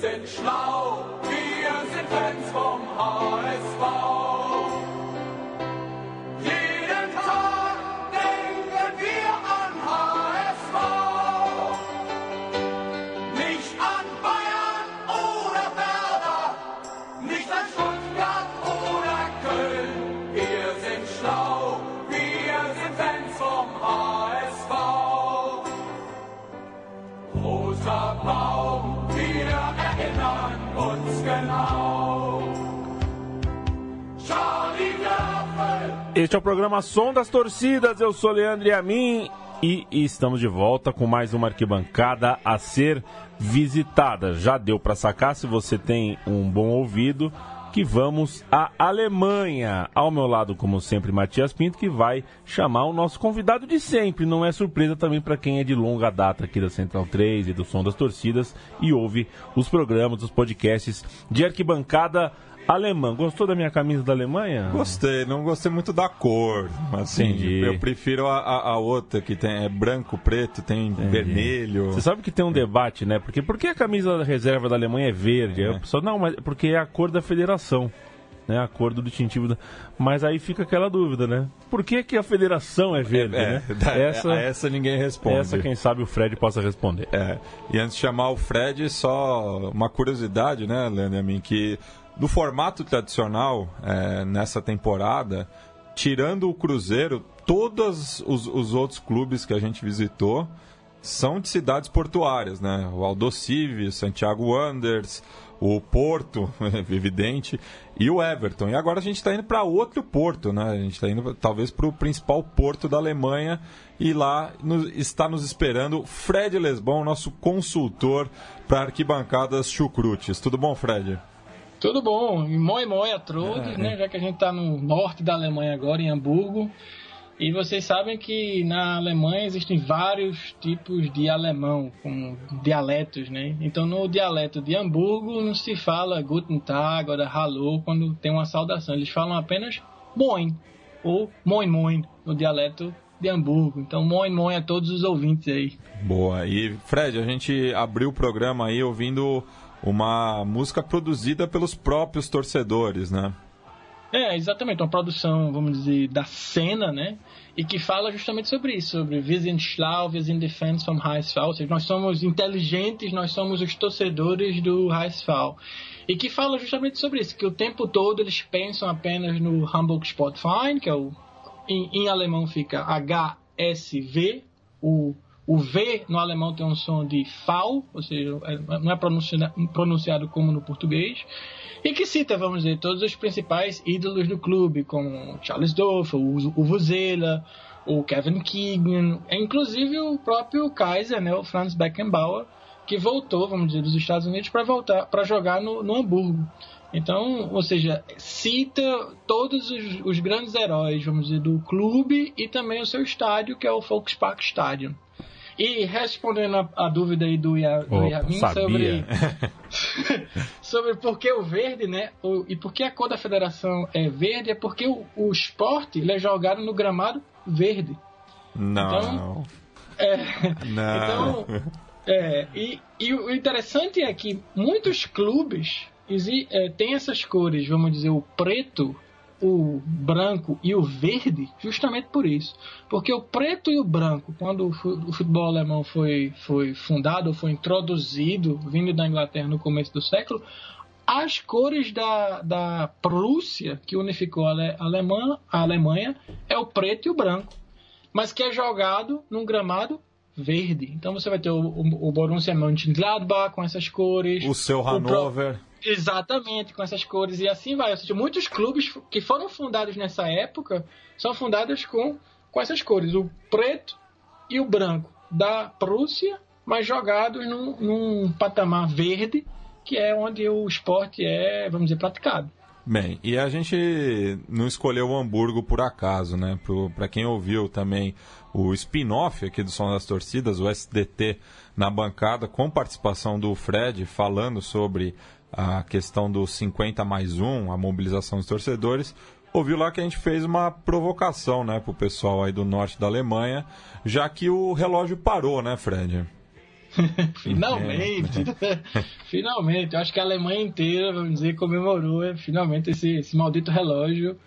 sind schlau, wir sind Fans vom HSV. Este é o programa Som das Torcidas. Eu sou Leandro Amin e estamos de volta com mais uma arquibancada a ser visitada. Já deu para sacar se você tem um bom ouvido que vamos à Alemanha. Ao meu lado, como sempre, Matias Pinto, que vai chamar o nosso convidado de sempre. Não é surpresa também para quem é de longa data aqui da Central 3 e do Som das Torcidas e ouve os programas, os podcasts de arquibancada alemã. Gostou da minha camisa da Alemanha? Gostei, não gostei muito da cor. Assim, Entendi. eu prefiro a, a- a outra que tem é branco, preto, tem vermelho. Você sabe que tem um debate, né? Porque por que a camisa da reserva da Alemanha é verde? A pessoa, não, mas porque é a cor da federação. Né, a cor do distintivo da... Mas aí fica aquela dúvida, né? Por que, que a federação é verde, É, né? da- essa, essa ninguém responde. essa, quem sabe o Fred possa responder. É, e antes de chamar o Fred, só uma curiosidade, né, Leandro, a mim, que do formato tradicional é, nessa temporada, tirando o Cruzeiro, todos os, os outros clubes que a gente visitou são de cidades portuárias, né? O Aldocive, Santiago Wanderers, o Porto, evidente, e o Everton. E agora a gente está indo para outro porto, né? A gente está indo talvez para o principal porto da Alemanha e lá está nos esperando Fred Lesbon, nosso consultor para arquibancadas chucrutes. Tudo bom, Fred? Tudo bom, e moi moi a todos, né? Já que a gente tá no norte da Alemanha agora, em Hamburgo. E vocês sabem que na Alemanha existem vários tipos de alemão, com dialetos, né? Então no dialeto de Hamburgo não se fala Guten Tag ou Hallo quando tem uma saudação. Eles falam apenas Moin ou Moin Moin no dialeto de Hamburgo. Então Moin Moin a todos os ouvintes aí. Boa. E Fred, a gente abriu o programa aí ouvindo uma música produzida pelos próprios torcedores, né? É, exatamente, uma produção, vamos dizer, da cena, né? E que fala justamente sobre isso, sobre sind schlau, die Fans vom HSV, ou seja, nós somos inteligentes, nós somos os torcedores do HSV. E que fala justamente sobre isso, que o tempo todo eles pensam apenas no Hamburg Sportverein, que é o, em, em alemão fica HSV, o, o V no alemão tem um som de V, ou seja, é- não é pronunciado, como no português, e que cita, vamos dizer, todos os principais ídolos do clube, como Charles Dorfer, o, Vuzela, o Kevin Keegan, é, inclusive o próprio Kaiser, né, o Franz Beckenbauer, que voltou, vamos dizer, dos Estados Unidos para voltar para jogar no, no Hamburgo. Então, ou seja, cita todos os, os grandes heróis, vamos dizer, do clube e também o seu estádio, que é o Volkspark Stadium. E respondendo a, a dúvida aí do, Ia, do Yavin sobre sobre por que o verde, né? O- e por que a cor da federação é verde, é porque o, o esporte ele é jogado no gramado verde. Não. Então, É, não. então, é, e, e o interessante é que muitos clubes é, têm essas cores, vamos dizer, o preto, o branco e o verde, justamente por isso. Porque o preto e o branco, quando o fu- o futebol alemão foi, foi fundado, foi introduzido, vindo da Inglaterra no começo do século, as cores da, da Prússia, que unificou a, Ale- a Alemanha, a Alemanha, é o preto e o branco mas que é jogado num gramado verde. Então você vai ter o, o, o Borussia Mönchengladbach com essas cores. o seu o pró- Hanover. Exatamente, com essas cores e assim vai. Ou seja, muitos clubes que foram fundados nessa época são fundados com, com essas cores, o preto e o branco da Prússia, mas jogados num, num patamar verde, que é onde o esporte é, vamos dizer, praticado. Bem, e a gente não escolheu o Hamburgo por acaso, né? Para quem ouviu também o spin-off aqui do Som das Torcidas, o SDT na bancada, com participação do Fred, falando sobre a questão do 50 mais 1, a mobilização dos torcedores, ouviu lá que a gente fez uma provocação, né, pro pessoal aí do norte da Alemanha, já que o relógio parou, né, Fred? finalmente, finalmente. Eu acho que a Alemanha inteira, vamos dizer, comemorou é, finalmente esse, esse maldito relógio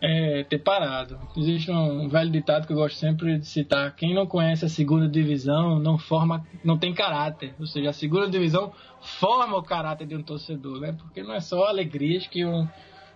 é, ter parado. Existe um velho ditado que eu gosto sempre de citar: quem não conhece a segunda divisão não forma, não tem caráter. Ou seja, a segunda divisão forma o caráter de um torcedor, né? Porque não é só alegrias que um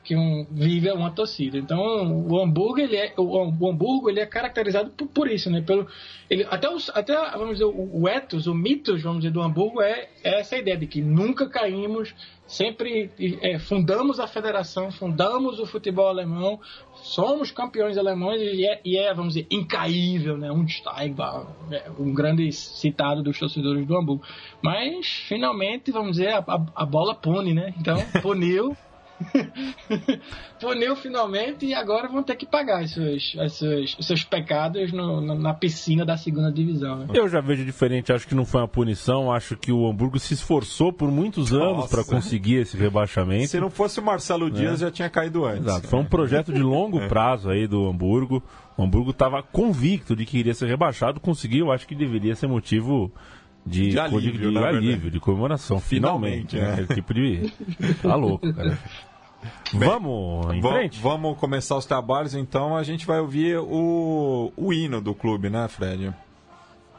que um, vive uma torcida. Então, o Hamburgo ele é o, o Hamburgo ele é caracterizado por, por, isso, né? Pelo ele até os, até vamos dizer o, o ethos, o mitos, vamos dizer do Hamburgo é, é essa ideia de que nunca caímos, sempre é, fundamos a federação, fundamos o futebol alemão, somos campeões alemães e é, e é vamos dizer incaível, né? Um Steigbach, é, um grande citado dos torcedores do Hamburgo. Mas finalmente, vamos dizer, a, a, a bola pune, né? Então, puniu Puniu finalmente e agora vão ter que pagar os seus, os seus, os seus pecados no, na piscina da segunda divisão. Né? Eu já vejo diferente, acho que não foi uma punição, acho que o Hamburgo se esforçou por muitos anos para conseguir esse rebaixamento. Se não fosse o Marcelo Dias, é. já tinha caído antes. Exato, foi um projeto de longo é. prazo aí do Hamburgo. O Hamburgo estava convicto de que iria ser rebaixado, conseguiu, acho que deveria ser motivo de, de alívio, de, de, alívio, de comemoração. Finalmente, Finalmente né? É. tipo de. Tá louco, cara. Bem, vamos em frente? Vamos começar os trabalhos, então a gente vai ouvir o, o hino do clube, né, Fred?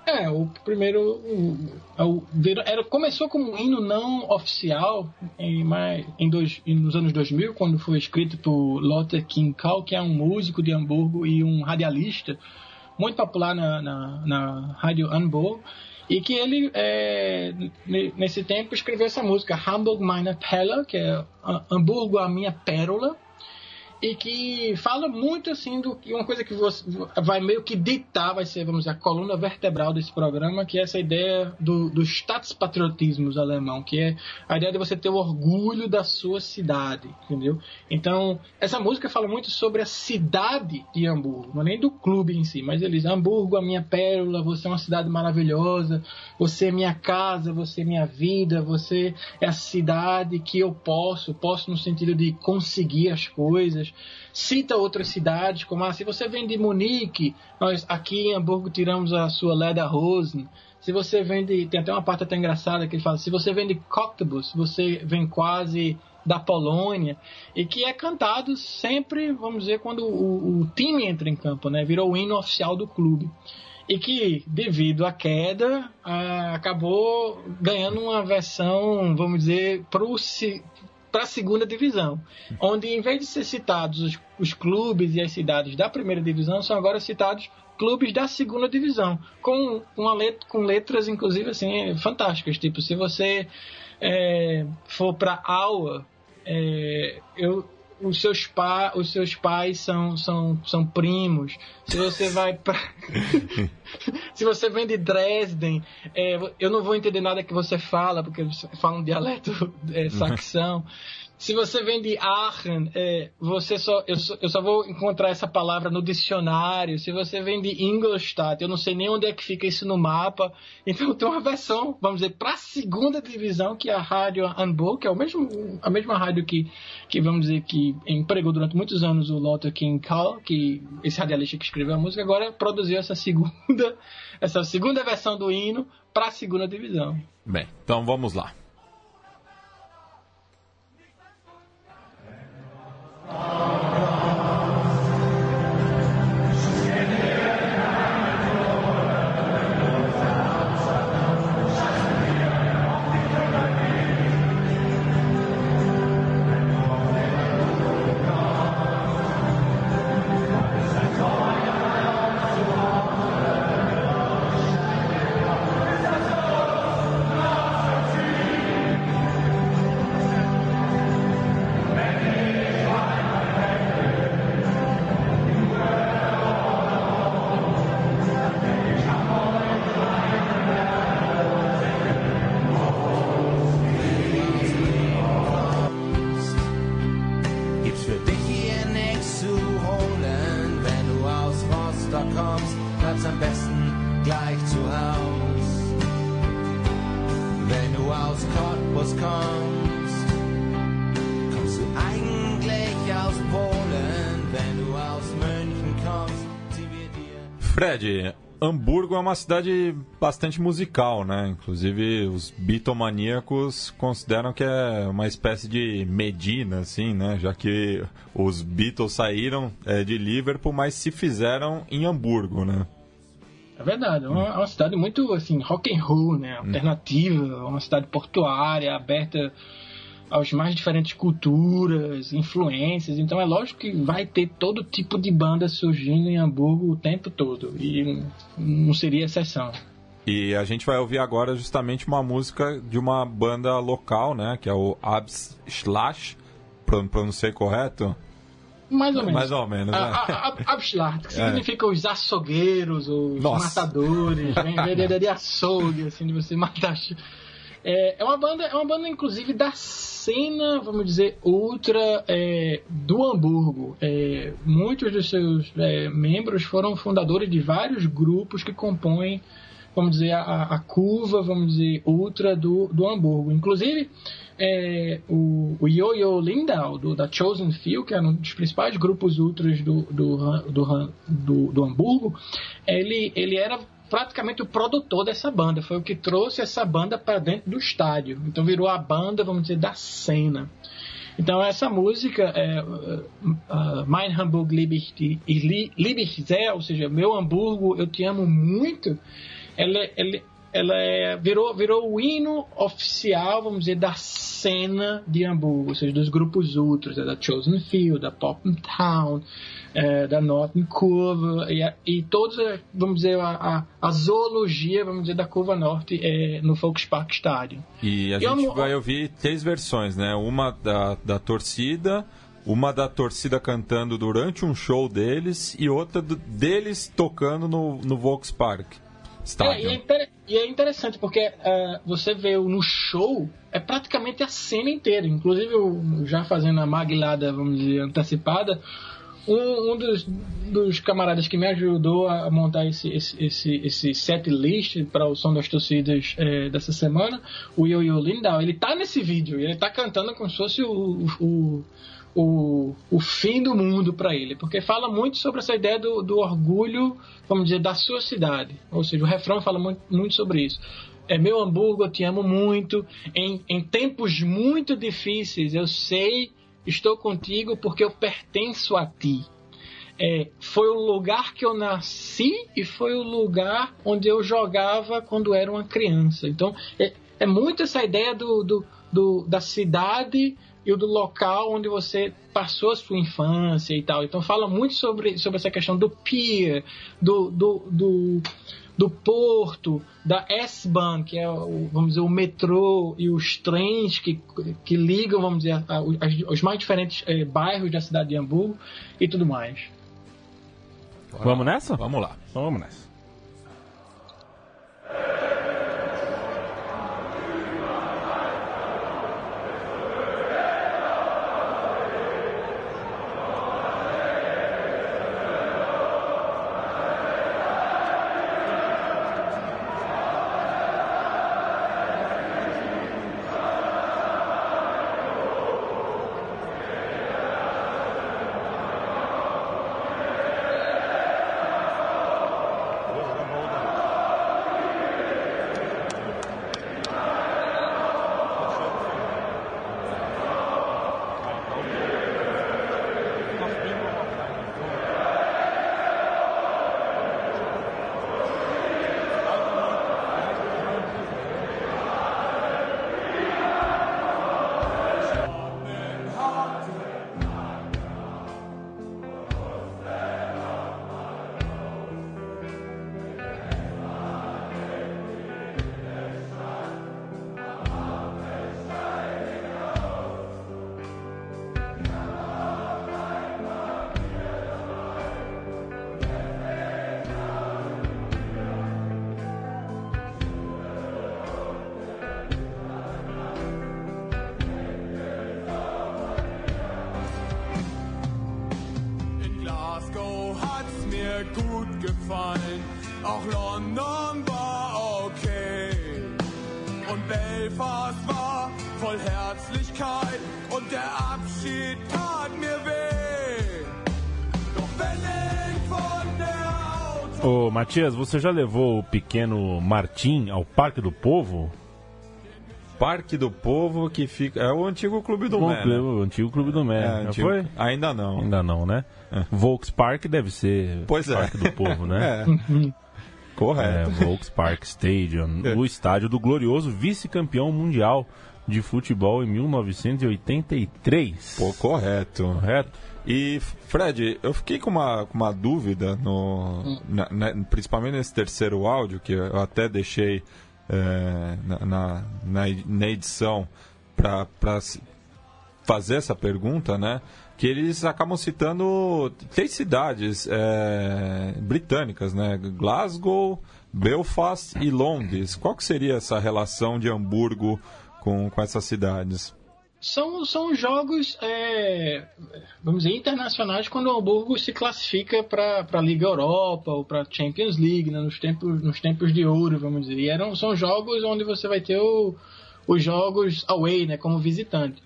É, o primeiro. O, o, era, começou como um hino não oficial em, mais, em dois, nos anos 2000, quando foi escrito por Lothar Kinkal, que é um músico de Hamburgo e um radialista muito popular na, na, na Rádio Hamburgo. E que ele, é, nesse tempo, escreveu essa música, Hamburg meine Perle, que é Hamburgo a minha pérola, e que fala muito assim do que uma coisa que você vai meio que ditar, vai ser, vamos dizer, a coluna vertebral desse programa, que é essa ideia do, do statspatriotismo alemão, que é a ideia de você ter o orgulho da sua cidade, entendeu? Então, essa música fala muito sobre a cidade de Hamburgo, não é nem do clube em si, mas eles, Hamburgo, a minha pérola, você é uma cidade maravilhosa, você é minha casa, você é minha vida, você é a cidade que eu posso, posso no sentido de conseguir as coisas, Cita outras cidades, como ah, se você vem de Munique, nós aqui em Hamburgo tiramos a sua Leda Rosen. Se você vem de. Tem até uma parte até engraçada que ele fala: se você vem de Cottbus, você vem quase da Polônia, e que é cantado sempre, vamos dizer, quando o, o time entra em campo, né? Virou o hino oficial do clube e que, devido à queda, ah, acabou ganhando uma versão, vamos dizer, para a segunda divisão, onde em vez de ser citados os, os, clubes e as cidades da primeira divisão, são agora citados clubes da segunda divisão, com uma letra, com letras inclusive assim fantásticas, tipo se você é, for para Aua, é, eu os seus, pa, os seus pais são, são, são primos. Se você vai para. se você vem de Dresden, é, eu não vou entender nada que você fala, porque eles falam um dialeto é, saxão. Se você vem de Aachen, é, você só eu, só, eu só vou encontrar essa palavra no dicionário. Se você vem de Ingolstadt, eu não sei nem onde é que fica isso no mapa. Então tem uma versão, vamos dizer, para a segunda divisão, que é a Rádio Hamburg, que é o mesmo, a mesma rádio que, que, vamos dizer, que empregou durante muitos anos o Lothar King Karl, que esse radialista que escreveu a música, agora produziu essa segunda, essa segunda versão do hino para a segunda divisão. Bem, então vamos lá. Amen. É uma cidade bastante musical, né? Inclusive os bitomaníacos consideram que é uma espécie de Medina, assim, né? Já que os Beatles saíram é, de Liverpool, mas se fizeram em Hamburgo, né? É verdade, é uma, é uma cidade muito assim rock and roll, né? Alternativa, uma cidade portuária, aberta aos mais diferentes culturas, influências. Então é lógico que vai ter todo tipo de banda surgindo em Hamburgo o tempo todo. E não seria exceção. E a gente vai ouvir agora justamente uma música de uma banda local, né? Que é o Abs Slash. Pronunciei correto? Mais ou menos. Mais ou menos, né? Abschlacht, que significa os açougueiros, os Nossa. matadores, vem, vem de açougue, assim, de você matar é, é, uma banda, é uma banda inclusive da cena, vamos dizer, ultra é, do Hamburgo. É, muitos dos seus é, membros foram fundadores de vários grupos que compõem, vamos dizer, a, a curva, vamos dizer, ultra do, do Hamburgo. Inclusive, é, o, o Yo-Yo Lindau, do, da Chosen Few, que é um dos principais grupos ultras do, do, do, do, do Hamburgo, ele, ele era praticamente o produtor dessa banda, foi o que trouxe essa banda para dentro do estádio. Então virou a banda, vamos dizer, da cena. Então essa música é uh, uh, Mein Hamburg Liberty Liberty, ou seja, meu Hamburgo, eu te amo muito. Ela, ela, ela é, virou, virou o hino oficial, vamos dizer, da cena de Hamburgo, ou seja, dos grupos ultras, da Chosen Field, da Pop Town, é, da Northern Curva, e, e todos, vamos dizer, a, a, a, zoologia, vamos dizer, da Curva Norte é, no Volkspark Stadium. E a e gente eu, vai ouvir três versões, né? Uma da, da torcida, uma da torcida cantando durante um show deles e outra do, deles tocando no, no Volkspark. É, e, é é interessante porque uh, você vê no show é praticamente a cena inteira. Inclusive, já fazendo a maguilada, vamos dizer, antecipada, um, um dos, dos, camaradas que me ajudou a montar esse, esse, esse, esse set list para o som das torcidas é, dessa semana, o Yo Yo Lindau, ele tá nesse vídeo, ele tá cantando como se fosse o, o, o, o fim do mundo para ele, porque fala muito sobre essa ideia do, do, orgulho, vamos dizer, da sua cidade. Ou seja, o refrão fala muito, muito sobre isso. É meu Hamburgo, eu te amo muito. Em, em tempos muito difíceis, eu sei Estou contigo porque eu pertenço a ti. É, foi o lugar que eu nasci e foi o lugar onde eu jogava quando era uma criança. Então, é, é muito essa ideia do, do, do, da cidade e do local onde você passou a sua infância e tal. Então, fala muito sobre, sobre essa questão do pier, do, do, do do porto, da S-Bahn, que é o, vamos dizer, o metrô e os trens que, que ligam, vamos dizer, a, a, os mais diferentes é, bairros da cidade de Hamburgo e tudo mais. Vamos nessa? Vamos lá. Então vamos nessa. Matias, você já levou o pequeno Martim ao Parque do Povo? Parque do Povo, que fica. É o antigo Clube do Mé. né? o antigo Clube do Mé. É, antigo- foi? Ainda não. Ainda não, né? É. Volks Park deve ser Pois é. Parque do Povo, né? É. É, Correto. Volks Park Stadium, É. o estádio do glorioso vice-campeão mundial de futebol em 1983. Pô, correto. Correto? E, Fred, eu fiquei com uma, uma dúvida, no, na- na- principalmente nesse terceiro áudio, que eu até deixei é, na, na, na edição para fazer essa pergunta, né? Que eles acabam citando três cidades é, britânicas, né? Glasgow, Belfast e Londres. Qual que seria essa relação de Hamburgo com, com essas cidades? São, são jogos, é, vamos dizer, internacionais quando o Hamburgo se classifica para a Liga Europa ou para a Champions League, né, nos, tempos, nos tempos de ouro, vamos dizer. E eram, são jogos onde você vai ter o- os jogos away, né, como visitante.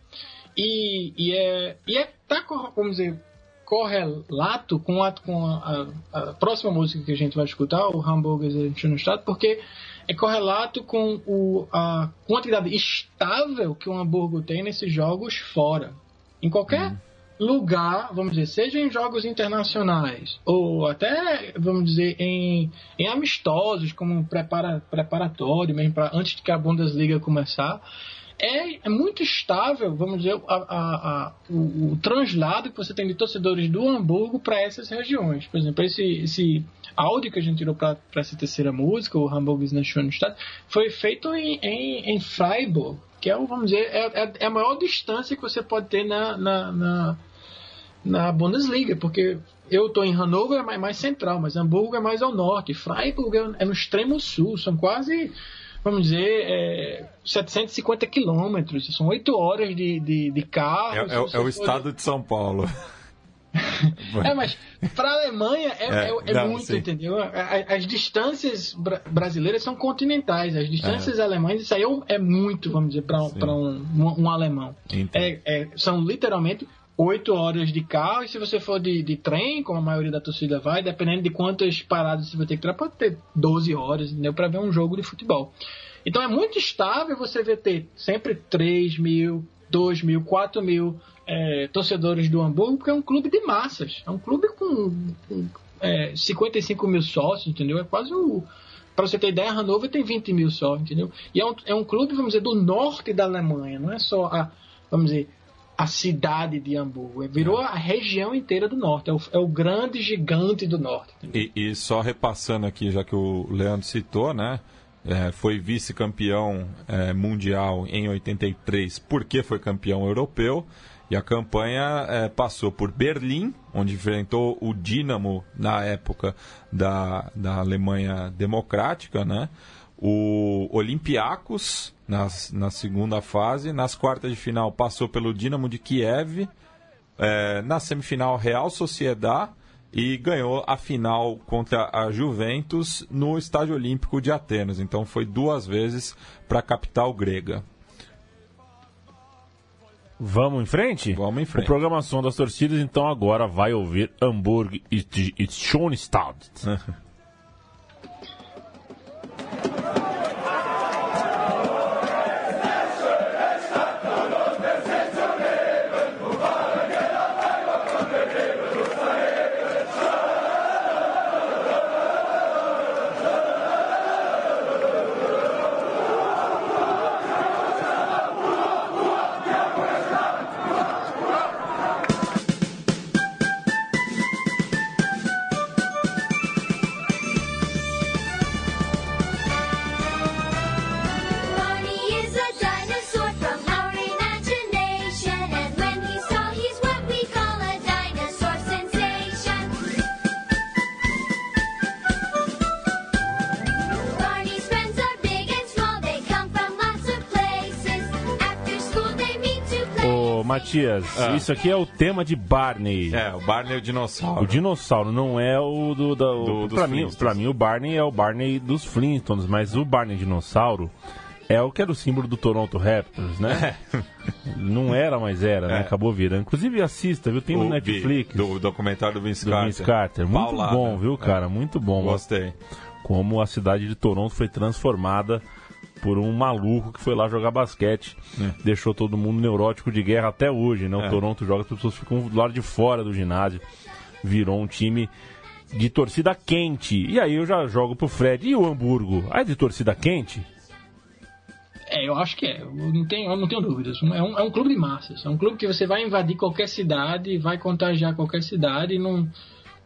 E, e é, e é tá, vamos dizer, correlato com, a, com a, a- a próxima música que a gente vai escutar, o Hamburger Stadtstadt, porque é correlato com o, a quantidade estável que o Hamburgo tem nesses jogos fora. Em qualquer lugar, vamos dizer, seja em jogos internacionais ou até, vamos dizer, em, em amistosos, como prepara, preparatório, mesmo pra, antes de que a Bundesliga começar, é, é muito estável, vamos dizer, a, a- a- o, o translado que você tem de torcedores do Hamburgo para essas regiões. Por exemplo, esse, esse áudio que a gente tirou para essa terceira música, o Hamburg ist eine schöne Stadt, foi feito em, em, em Freiburg, que é, vamos dizer, é, é- é a maior distância que você pode ter na, na, na, na Bundesliga, porque eu estou em Hannover, é mais, mais central, mas Hamburgo é mais ao norte, Freiburg é, é no extremo sul, são quase, vamos dizer, é, 750 quilômetros, são oito horas de, de, de carro. É, é- é o for- estado de São Paulo. É, mas para a Alemanha é, É, é- é não, muito, sim. entendeu? As distâncias bra- brasileiras são continentais, as distâncias alemãs, isso aí é é muito, vamos dizer, para um, um, um alemão. É, é, são literalmente oito horas de carro, e se você for de, de trem, como a maioria da torcida vai, dependendo de quantas paradas você vai ter que tirar, pode ter 12 horas, entendeu? Para ver um jogo de futebol. Então é muito estável você ver ter sempre 3 mil, 2 mil, 4 mil é, torcedores do Hamburgo, porque é um clube de massas. É um clube com, com, é, 55 mil sócios, entendeu? É quase o. Para você ter ideia, Hannover tem 20 mil só, entendeu? E é um, é um clube, vamos dizer, do norte da Alemanha, não é só a, vamos dizer, a cidade de Hamburgo. É, Virou a região inteira do norte. É o, é o grande gigante do norte. E, e só repassando aqui, já que o Leandro citou, né? é, foi vice-campeão é, mundial em 83 porque foi campeão europeu. E a campanha é, passou por Berlim, onde enfrentou o Dinamo na época da, da Alemanha Democrática, né? O Olympiacos nas, na segunda fase. Nas quartas de final passou pelo Dinamo de Kiev. É, na semifinal, Real Sociedad e ganhou a final contra a Juventus no Estádio Olímpico de Atenas. Então foi duas vezes para a capital grega. Vamos em frente? Vamos em frente. O programação das torcidas, então, agora vai ouvir Hamburg e Schoenstatt. Matias, Ah. isso aqui é o tema de Barney. É, o Barney é o dinossauro. O dinossauro não é o do. do, Do- dos pra, mim, pra mim, o Barney é o Barney dos Flintstones, mas o Barney dinossauro É o que era o símbolo do Toronto Raptors, né? Não era, mas era, né? É. Acabou virando. Inclusive assista, viu? Tem no Netflix. Do documentário do Vince do Carter. Vince Carter. Muito Paulada. bom, viu, É. cara? Muito bom. Gostei. Como a cidade de Toronto foi transformada por um maluco que foi lá jogar basquete. É. Deixou todo mundo neurótico de guerra até hoje, né? O É. Toronto joga, as pessoas ficam do lado de fora do ginásio. Virou um time de torcida quente. E aí eu já jogo pro Fred. E o Hamburgo? Ah, é de torcida quente? É, eu acho que é. Eu não tenho, eu não tenho dúvidas. É um, é um clube de massas. É um clube que você vai invadir qualquer cidade, vai contagiar qualquer cidade e não,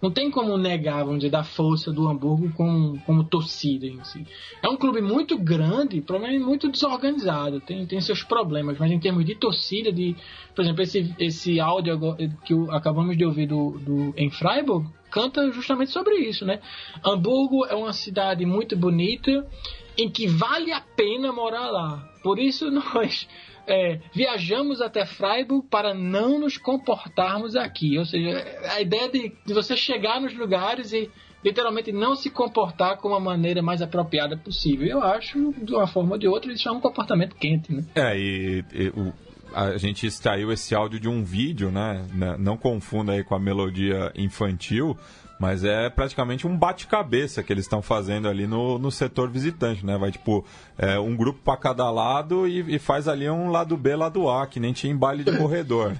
não tem como negar, vamos dizer, da força do Hamburgo como, como torcida em si. É um clube muito grande, provavelmente muito desorganizado, tem, tem seus problemas, mas em termos de torcida, de, por exemplo, esse, esse áudio agora que acabamos de ouvir do, do, em Freiburg, canta justamente sobre isso, né? Hamburgo é uma cidade muito bonita, em que vale a pena morar lá. Por isso nós é, viajamos até Freiburg para não nos comportarmos aqui. Ou seja, a ideia de, de você chegar nos lugares e literalmente não se comportar com a maneira mais apropriada possível. Eu acho, de uma forma ou de outra, isso é um comportamento quente, né? É, e, e o- a gente extraiu esse áudio de um vídeo, né? Não confunda aí com a melodia infantil, mas é praticamente um bate-cabeça que eles estão fazendo ali no, no setor visitante, né? Vai tipo é, um grupo para cada lado e, e faz ali um lado B, lado A, que nem tinha em baile de corredor.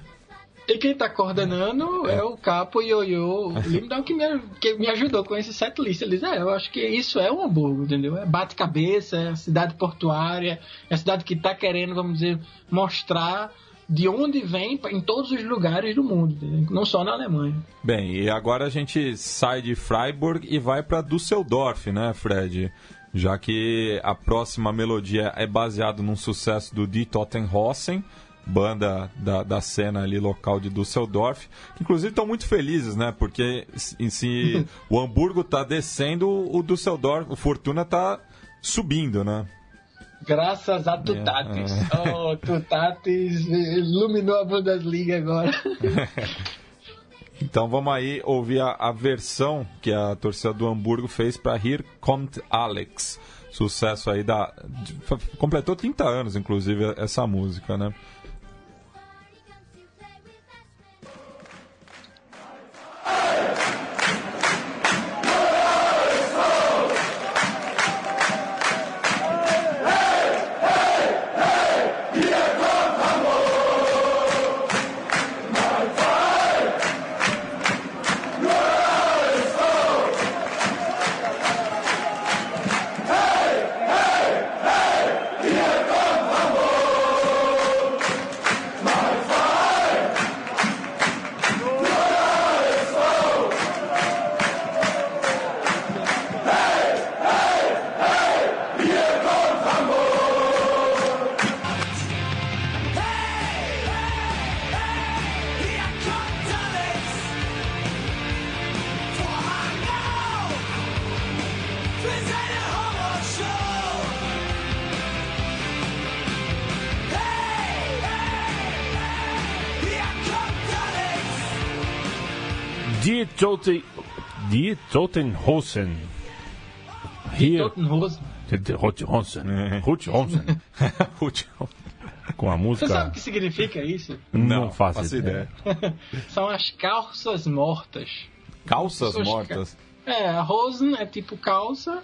E quem tá coordenando é, o Capo Ioiô Limdal que me, que me ajudou com esse setlist. Eles, é, eu acho que isso é um Hamburgo, entendeu? É bate-cabeça, é a cidade portuária, é a cidade que tá querendo, vamos dizer, mostrar de onde vem em todos os lugares do mundo, não só na Alemanha. Bem, e agora a gente sai de Freiburg e vai para Düsseldorf, né, Fred? Já que a próxima melodia é baseada num sucesso do Die Tottenhausen, banda da, da cena ali local de Düsseldorf, que inclusive estão muito felizes, né? Porque em si o Hamburgo tá descendo, o Düsseldorf, o Fortuna tá subindo, né? Graças a Tutatis. Oh, Tutatis iluminou a Bundesliga agora. Então vamos aí ouvir a, a versão que a torcida do Hamburgo fez para Here Kommt Alex. Sucesso aí da. de- completou 30 anos, inclusive, essa música, né? Toten... Die Totenhausen. Hier... Tottenhausen. Rothhausen. Rothhausen. Com a Você música... sabe o que significa isso? Não, faço, ideia. São as calças mortas. Calças Pessoas mortas. É, a Rosen é tipo calça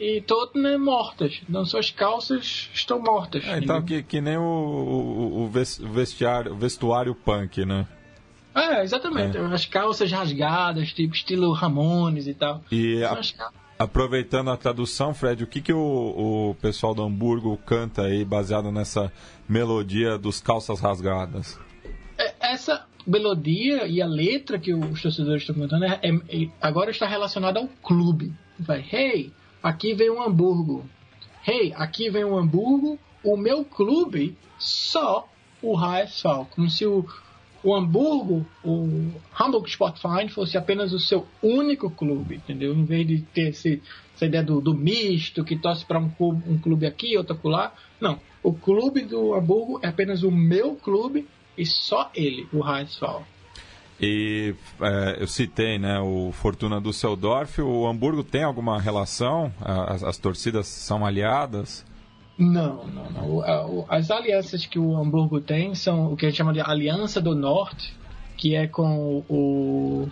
e Totten é mortas. Então suas calças estão mortas. É, então, que, que nem o, o, o ves- vestiário, o vestuário punk, né? É, exatamente. As calças rasgadas, tipo estilo Ramones e tal. E a- cal- aproveitando a tradução, Fred, o que, que o, o pessoal do Hamburgo canta aí, baseado nessa melodia dos calças rasgadas? é, Essa melodia e a letra que os torcedores estão cantando é- é- agora está relacionada ao clube. Vai, hey, aqui vem um Hamburgo. Hey, aqui vem um Hamburgo. O meu clube só o HSV. Como se o, o Hamburgo, o Hamburg Sportverein fosse apenas o seu único clube, entendeu? Em vez de ter esse, essa ideia do, do misto, que torce para um clube, um clube aqui, outro acolá. Não. O clube do Hamburgo é apenas o meu clube e só ele, o HSV. E é, eu citei né, o Fortuna Düsseldorf. O Hamburgo tem alguma relação? As, as torcidas são aliadas? Não, não, não. As alianças que o Hamburgo tem são o que a gente chama de Aliança do Norte, que é com o,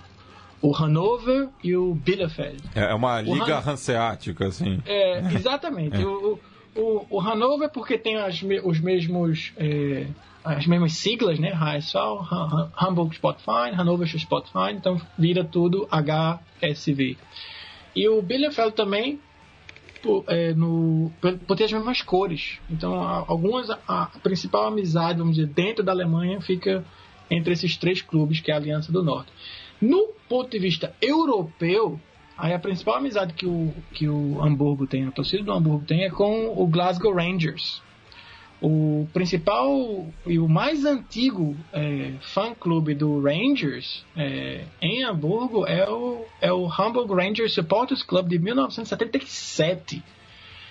o Hannover e o Bielefeld. É uma O liga Han- hanseática, assim. É, exatamente. O, o, o Hannover porque tem as, os mesmos é, as mesmas siglas, né? HSV, Ha- Hamburg Sportverein, Hannover Sportverein, então vira tudo HSV. E o Bielefeld também é, no, por ter as mesmas cores. Então, algumas a, a principal amizade, vamos dizer, dentro da Alemanha fica entre esses três clubes, que é a Aliança do Norte. No ponto de vista europeu, aí a principal amizade que o, que o Hamburgo tem, a torcida do Hamburgo tem, é com o Glasgow Rangers. O principal e o mais antigo é, fã-clube do Rangers é, em Hamburgo é o, é o Hamburg Rangers Supporters Club de 1977.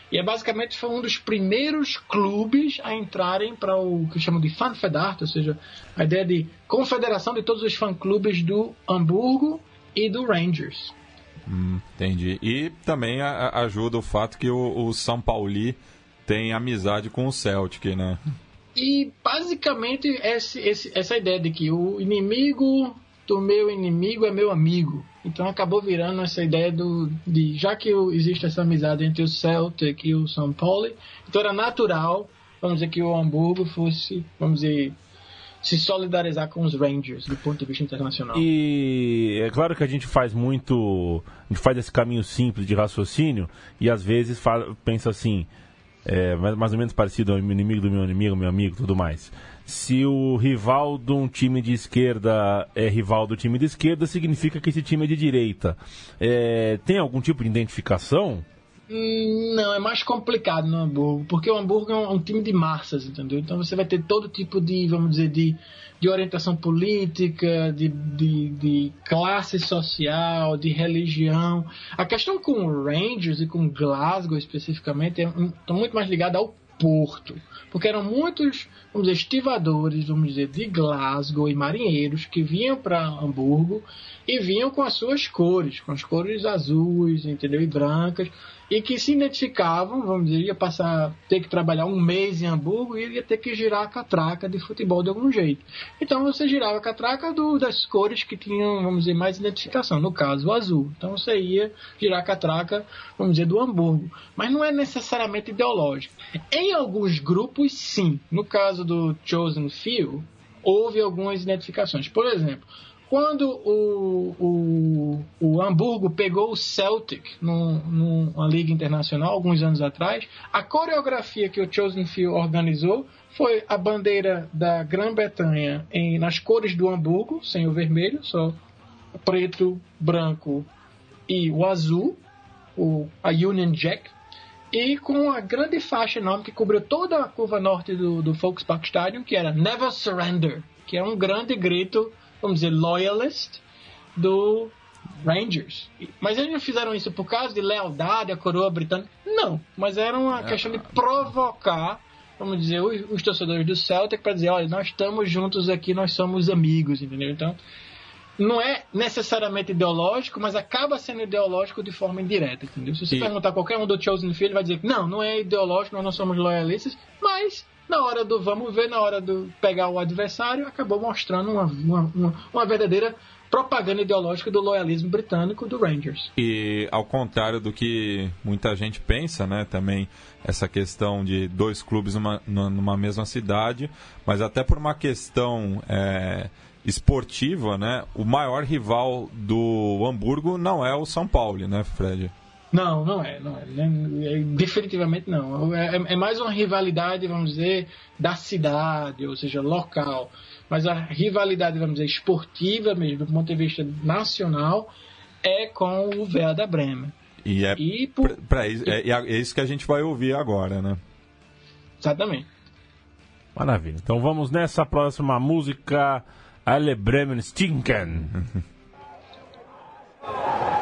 E é basicamente foi um dos primeiros clubes a entrarem para o que chamam de Fanfedart, ou seja, a ideia de confederação de todos os fã-clubes do Hamburgo e do Rangers. Hum, entendi. E também a- ajuda o fato que o, o São Pauli tem amizade com o Celtic, né? E basicamente esse, esse- essa ideia de que o inimigo do meu inimigo é meu amigo. Então acabou virando essa ideia do, de já que existe essa amizade entre o Celtic e o São Paulo, então era natural, vamos dizer que o Hamburgo fosse, vamos dizer, se solidarizar com os Rangers do ponto de vista internacional. E é claro que a gente faz muito. A gente faz esse caminho simples de raciocínio e às vezes fa- pensa assim, é, mais, ou menos parecido ao inimigo do meu inimigo, meu amigo tudo mais. Se o rival de um time de esquerda é rival do time de esquerda, significa que esse time é de direita. É, tem algum tipo de identificação? Hum, Não, é mais complicado no Hamburgo, porque o Hamburgo é um, um time de massas, entendeu? Então você vai ter todo tipo de, vamos dizer, de, de orientação política, de, de, de classe social, de religião. A questão com o Rangers e com Glasgow especificamente é um- tá muito mais ligada ao porto, porque eram muitos, vamos dizer, estivadores, vamos dizer, de Glasgow e marinheiros que vinham para Hamburgo e vinham com as suas cores, com as cores azuis, entendeu? E brancas, e que se identificavam, vamos dizer, ia passar, ter que trabalhar um mês em Hamburgo e ia ter que girar a catraca de futebol de algum jeito. Então você girava a catraca do, das cores que tinham, vamos dizer, mais identificação, no caso o azul. Então você ia girar a catraca, vamos dizer, do Hamburgo. Mas não é necessariamente ideológico. Em alguns grupos, sim. No caso do Chosen Few, houve algumas identificações. Por exemplo, quando o, o, o Hamburgo pegou o Celtic num- numa liga internacional, alguns anos atrás, a coreografia que o Chosen Few organizou foi a bandeira da Grã-Bretanha nas cores do Hamburgo, sem o vermelho, só preto, branco e o azul, o, a Union Jack, e com a grande faixa enorme que cobriu toda a curva norte do, do Volkspark Stadium, que era Never Surrender, que é um grande grito, vamos dizer, loyalist do Rangers. Mas eles não fizeram isso por causa de lealdade à coroa britânica? Não, mas era uma questão de provocar, vamos dizer, os, os torcedores do Celtic para dizer, olha, nós estamos juntos aqui, nós somos amigos, entendeu? Então, não é necessariamente ideológico, mas acaba sendo ideológico de forma indireta, entendeu? Se você E- perguntar a qualquer um do Chosen Few, ele vai dizer que não, não é ideológico, nós não somos loyalistas, mas na hora do vamos ver, na hora do pegar o adversário, acabou mostrando uma, uma, uma, uma verdadeira propaganda ideológica do loyalismo britânico do Rangers. E ao contrário do que muita gente pensa, né, também essa questão de dois clubes numa, numa mesma cidade, mas até por uma questão é, esportiva, né, o maior rival do Hamburgo não é o São Paulo, né, Fred? Não, não é, não é. É- é- definitivamente não. É, é- é mais uma rivalidade, vamos dizer, da cidade, ou seja, local. Mas a rivalidade, vamos dizer, esportiva mesmo, do ponto de vista nacional, é com o Werder Bremen. E é, E por... pra- pra isso- é, é isso que a gente vai ouvir agora, né? Exatamente. Maravilha. Então vamos nessa próxima música. Alle Bremen Stinken.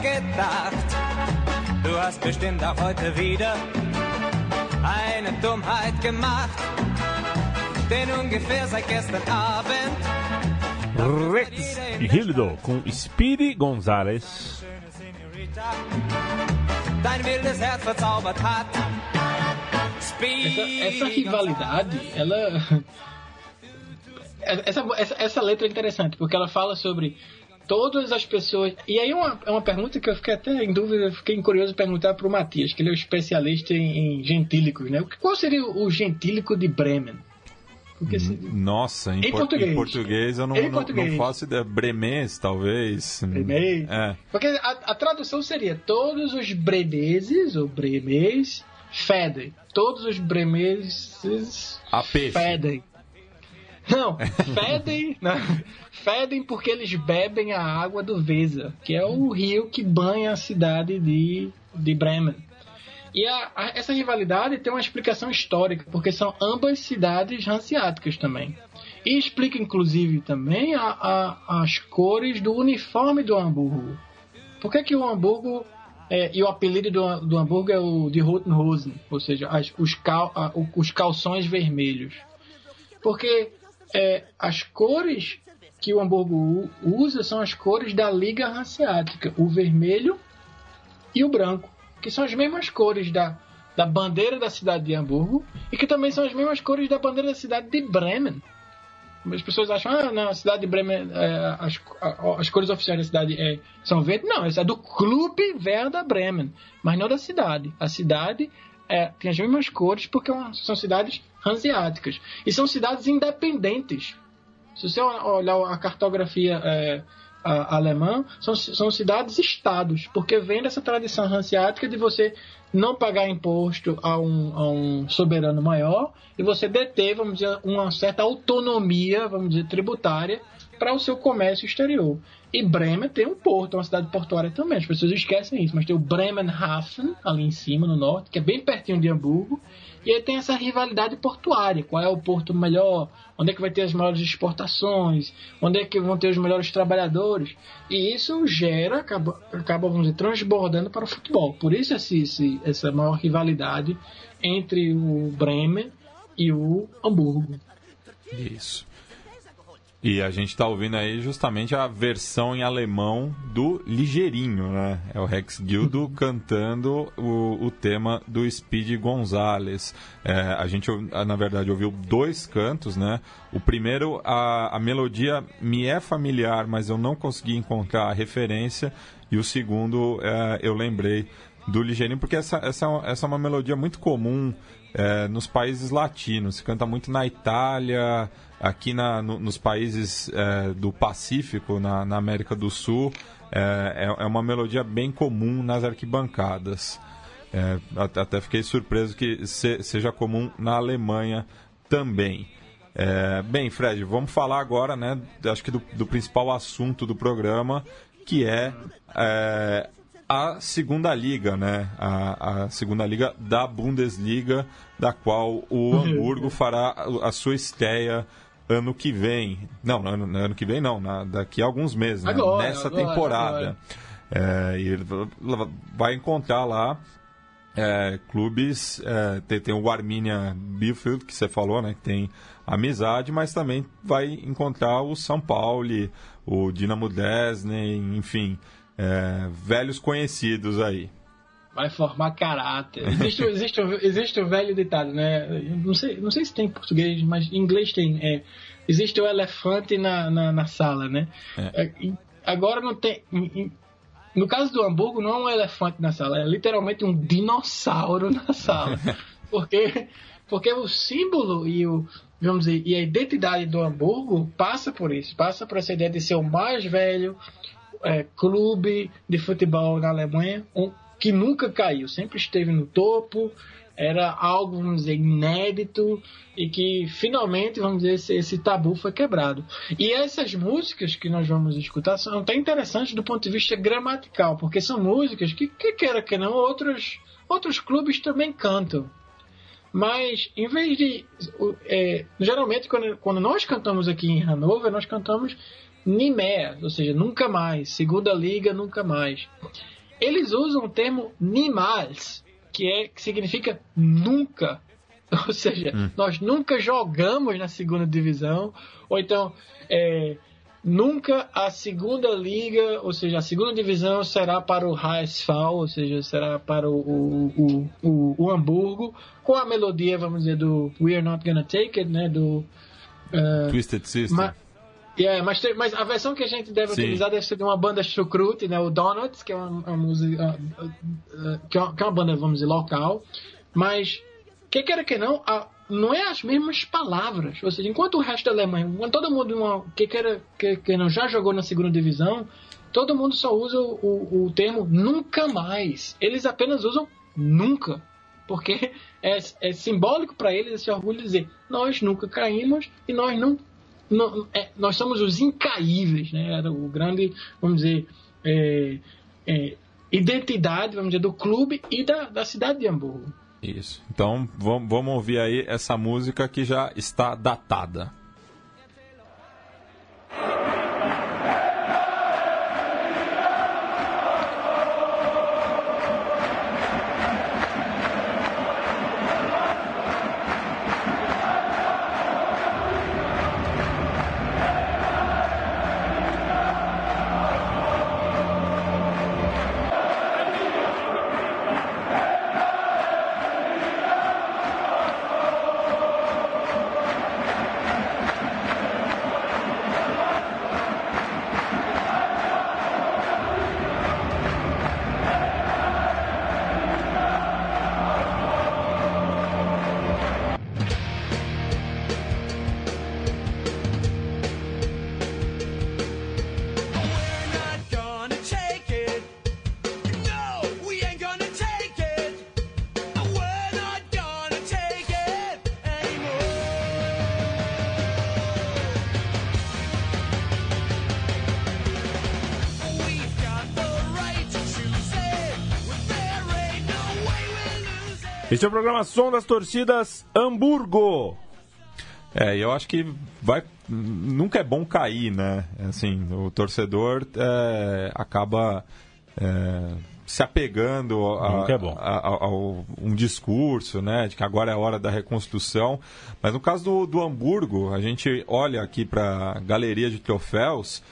dir nur ausgedacht? Du hast bestimmt auch heute wieder eine Dummheit gemacht. Denn ungefähr seit gestern Abend Rex Gildo com Speedy Gonzalez. Dein wildes Herz verzaubert hat. Essa, essa rivalidade, ela. Essa, essa, essa letra é interessante, porque ela fala sobre todas as pessoas. E aí é uma, é uma pergunta que eu fiquei até em dúvida, fiquei curioso perguntar para o Matias, que ele é o especialista em, em gentílicos, né? Qual seria o gentílico de Bremen? Se- Nossa, em, Em por- português. em português eu não, português. não faço ideia. Bremês, talvez. Bremês. É. Porque a, a tradução seria todos os bremeses, ou bremês, fedem. Todos os bremeses fedem. Não, fedem, não, fedem porque eles bebem a água do Weser, que é o rio que banha a cidade de, de Bremen. E a- a- essa rivalidade tem uma explicação histórica, porque são ambas cidades hanseáticas também. E explica, inclusive, também a- as cores do uniforme do Hamburgo. Por que, que o Hamburgo é, e o apelido do, do Hamburgo é o de Roten Hosen, ou seja, as- os, cal- os calções vermelhos? Porque é, as cores que o Hamburgo usa são as cores da Liga Hanseática, o vermelho e o branco, que são as mesmas cores da, da bandeira da cidade de Hamburgo e que também são as mesmas cores da bandeira da cidade de Bremen. As pessoas acham, ah, não, a cidade de Bremen, é, as, as cores oficiais da cidade é, são verdes. Não, essa é do Clube Werder Bremen, mas não da cidade. A cidade é, tem as mesmas cores porque é são cidades hanseáticas. E são cidades independentes. Se você olhar a cartografia é, a- alemã, são, são cidades-estados, porque vem dessa tradição hanseática de você não pagar imposto a um, a um soberano maior e você deter, vamos dizer, uma certa autonomia, vamos dizer, tributária para o seu comércio exterior. E Bremen tem um porto, é uma cidade portuária também. As pessoas esquecem isso, mas tem o Bremenhaven ali em cima, no norte, que é bem pertinho de Hamburgo. E aí tem essa rivalidade portuária. Qual é o porto melhor? Onde é que vai ter as maiores exportações? Onde é que vão ter os melhores trabalhadores? E isso gera, acaba, acaba vamos dizer, transbordando para o futebol. Por isso esse, esse- essa maior rivalidade entre o Bremen e o Hamburgo. Isso. E a gente tá ouvindo aí justamente a versão em alemão do Ligeirinho, né? É o Rex Gildo cantando o, o tema do Speed Gonzalez. É, a gente, ouv- na verdade, ouviu dois cantos, né? O primeiro, a, a melodia me é familiar, mas eu não consegui encontrar a referência. E o segundo, é, eu lembrei do Ligeirinho, porque essa, essa, é uma- essa é uma melodia muito comum é, nos países latinos. Se canta muito na Itália, aqui na, no- nos países é, do Pacífico, na, na América do Sul. É, é- é uma melodia bem comum nas arquibancadas. É, at- até fiquei surpreso que se- seja comum na Alemanha também. É, bem, Fred, vamos falar agora, né? Acho que do, do principal assunto do programa, que é, é, a segunda liga, né? A, a segunda liga da Bundesliga, da qual o Hamburgo fará a, a sua estreia ano que vem. Não, ano, ano que vem não, na- daqui a alguns meses, né? Agora, nessa agora, temporada. agora. É, e ele va- vai encontrar lá é, clubes. é, tem, tem o Arminia Bielefeld, que você falou, né? Que tem amizade, mas também vai encontrar o São Paulo, o Dinamo Dresden, enfim, é, velhos conhecidos aí. Vai formar caráter. Existe, existe, existe o velho ditado, né? Não sei, não sei se tem em português, mas em inglês tem. É, existe o elefante na, na, na sala, né? É, e agora não tem. em- em- no caso do Hamburgo, não é um elefante na sala, é literalmente um dinossauro na sala. Porque, porque o símbolo e, o, vamos dizer, e a identidade do Hamburgo passa por isso. Passa por essa ideia de ser o mais velho, é, clube de futebol na Alemanha, um, que nunca caiu, sempre esteve no topo, Era algo, vamos dizer, inédito e que finalmente, vamos dizer, esse, esse tabu foi quebrado. E essas músicas que nós vamos escutar são até interessantes do ponto de vista gramatical, porque são músicas que, que queira que não, outros, outros clubes também cantam. Mas, em vez de. é, geralmente, quando, quando nós cantamos aqui em Hanover, nós cantamos Nimé, ou seja, nunca mais. Segunda Liga, nunca mais. Eles usam o termo Nimals, que, é, que significa nunca. Ou seja, nós nunca jogamos na segunda divisão. Ou então, é, nunca a segunda liga, ou seja, a segunda divisão será para o HSV, ou seja, será para o, o, o, o, o Hamburgo, com a melodia, vamos dizer, do We're Not Gonna Take It, né? Do. eh, Twisted Sister. Yeah, mas, tem- mas a versão que a gente deve Sim. utilizar deve ser de uma banda chucrute, né? O Donuts, que é uma, uma música. ah, ah, que, é uma, que é uma banda, vamos dizer, local. Mas, que queira que não, a- não é as mesmas palavras. Ou seja, enquanto o resto da Alemanha, enquanto todo mundo uma, que, queira, que, que não já jogou na segunda divisão, todo mundo só usa o, o, o termo nunca mais. Eles apenas usam nunca. Porque é, é simbólico para eles esse orgulho de dizer: nós nunca caímos e nós não no- é, nós somos os incaíveis, né? Era o grande, vamos dizer, é, é, identidade, vamos dizer, do clube e da, da cidade de Hamburgo. Isso. Então vamos, vamos ouvir aí essa música que já está datada. Este é o programa Som das Torcidas Hamburgo. É, eu acho que vai. Nunca é bom cair, né? Assim, o torcedor é, acaba é, se apegando a, é a- a- ao um discurso, né? De que agora é a hora da reconstrução. Mas no caso do, do Hamburgo, a gente olha aqui para a galeria de troféus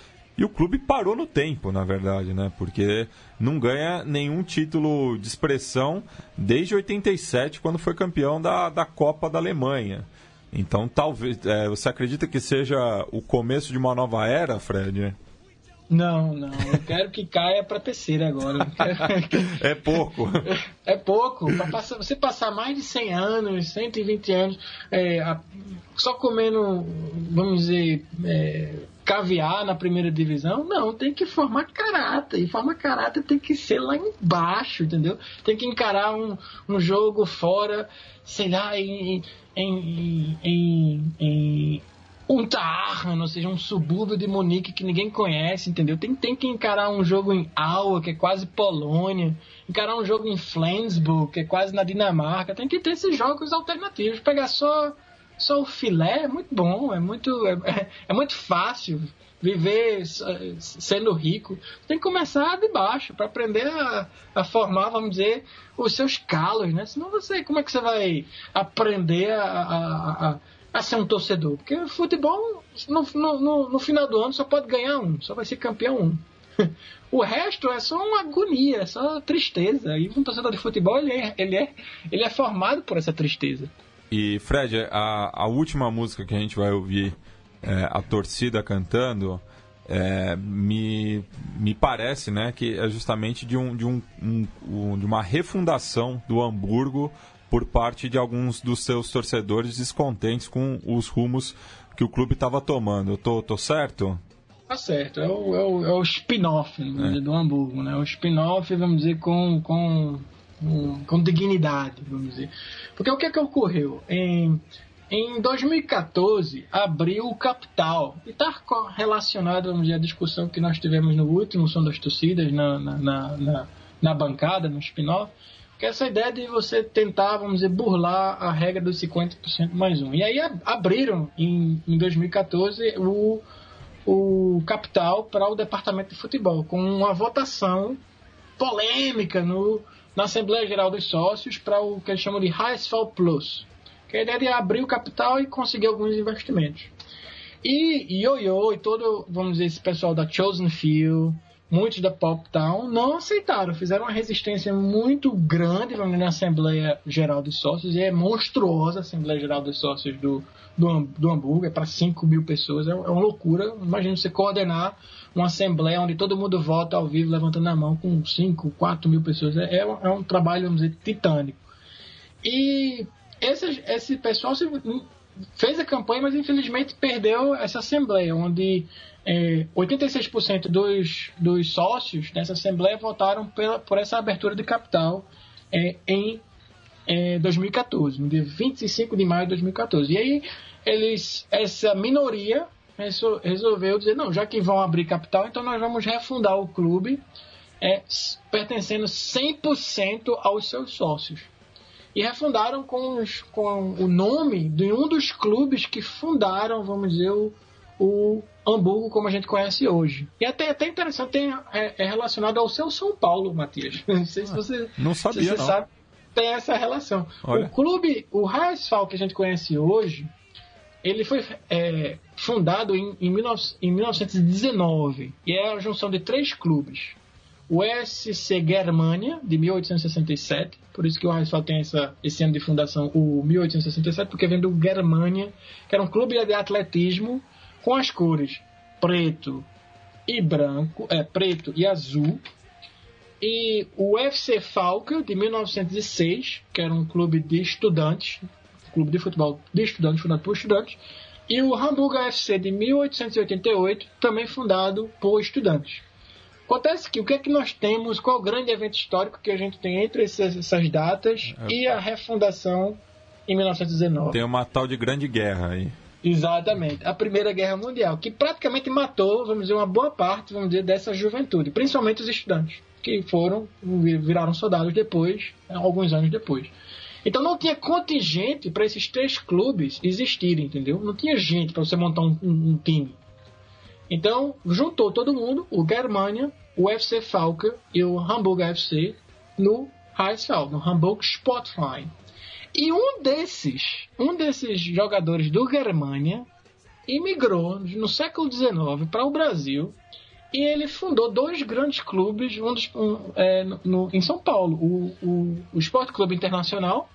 e o clube parou no tempo, na verdade, né? Porque não ganha nenhum título de expressão desde 87, quando foi campeão da, da Copa da Alemanha. Então, talvez. é, você acredita que seja o começo de uma nova era, Fred? Não, não. Eu quero que caia para terceira agora. Quero- É pouco. É pouco. Passar- você passar mais de 100 anos, 120 anos, é, a- só comendo, vamos dizer, é, caviar na primeira divisão, não, tem que formar caráter. E formar caráter tem que ser lá embaixo, entendeu? Tem que encarar um, um jogo fora, sei lá, em, em, em, em Unterhaching, ou seja, um subúrbio de Munique que ninguém conhece, entendeu? Tem, tem que encarar um jogo em Aue, que é quase Polônia, encarar um jogo em Flensburg, que é quase na Dinamarca. Tem que ter esses jogos alternativos. Pegar só, só o filé é muito bom, é muito, é, é- é muito fácil viver sendo rico. Tem que começar de baixo para aprender a, a formar, vamos dizer, os seus calos, né? Senão você, como é que você vai aprender a, a, a, a ser um torcedor? Porque futebol, no, no, no, no final do ano, só pode ganhar um, só vai ser campeão um. O resto é só uma agonia, é só tristeza. E um torcedor de futebol, ele é, ele é, ele é formado por essa tristeza. E, Fred, a, a última música que a gente vai ouvir, é, a torcida cantando, é, me, me parece né, que é justamente de, um, de, um, um- de uma refundação do Hamburgo por parte de alguns dos seus torcedores descontentes com os rumos que o clube estava tomando. Eu tô, tô certo? Tá certo, é o, é o, é o spin-off vamos dizer, do Hamburgo, né? O spin-off, vamos dizer, com, com com, com dignidade, vamos dizer. Porque o que é que ocorreu? Em, em 2014, abriu o capital. E está relacionado, vamos dizer, à discussão que nós tivemos no último Som das Torcidas, na, na, na, na, na bancada, no spin-off, que é essa ideia de você tentar, vamos dizer, burlar a regra dos 50% mais um. E aí abriram, em, em 2014, o, o capital para o departamento de futebol, com uma votação polêmica no, na Assembleia Geral dos Sócios para o que eles chamam de Highsfall Plus, que é a ideia de abrir o capital e conseguir alguns investimentos. E Yo-Yo e todo, vamos dizer, esse pessoal da Chosen Few, muitos da Pop Town, não aceitaram, fizeram uma resistência muito grande vamos dizer, na Assembleia Geral dos Sócios, e é monstruosa a Assembleia Geral dos Sócios do, do, do Hamburgo, é para 5 mil pessoas, é, é uma loucura. Imagina você coordenar uma Assembleia onde todo mundo vota ao vivo, levantando a mão com 5, 4 mil pessoas, é, é um, é um trabalho, vamos dizer, titânico. E esse, esse pessoal se- fez a campanha, mas infelizmente perdeu essa assembleia, onde é, 86% dos, dos sócios dessa assembleia votaram pela, por essa abertura de capital é, em é, 2014, no dia 25 de maio de 2014. E aí eles, essa minoria resolveu dizer, não, já que vão abrir capital, então nós vamos refundar o clube é, pertencendo 100% aos seus sócios e refundaram com, os- com o nome de um dos clubes que fundaram, vamos dizer, o, o Hamburgo como a gente conhece hoje. E até, até interessante, tem, é, é relacionado ao seu São Paulo, Matias. Não sei se você, Não se sabia, você não. sabe, tem essa relação. Olha. O clube, o Raisfal que a gente conhece hoje, ele foi é, fundado em, em, 19 em 1919 e é a junção de três clubes. O SC Germania, de 1867, por isso que o Raisfal tem essa, esse ano de fundação, o 1867, porque vem do Germania, que era um clube de atletismo com as cores preto e branco, é, preto e azul, e o FC Falca, de 1906, que era um clube de estudantes, clube de futebol de estudantes, fundado por estudantes, e o Hamburger FC, de 1888, também fundado por estudantes. Acontece que o que é que nós temos, qual o grande evento histórico que a gente tem entre essas, essas datas e a refundação em 1919? Tem uma tal de grande guerra aí. Exatamente. A Primeira Guerra Mundial, que praticamente matou, vamos dizer, uma boa parte, vamos dizer, dessa juventude, principalmente os estudantes, que foram, viraram soldados depois, alguns anos depois. Então não tinha contingente para esses três clubes existirem, entendeu? Não tinha gente para você montar um, um- um time. Então juntou todo mundo, o Germania, o FC Falke e o Hamburg FC no Heisfeld, no Hamburg Sportverein. E um desses, um desses jogadores do Germania imigrou no século XIX para o Brasil e ele fundou dois grandes clubes um dos, um, é, no- em São Paulo. O, o, o Esporte Clube Internacional,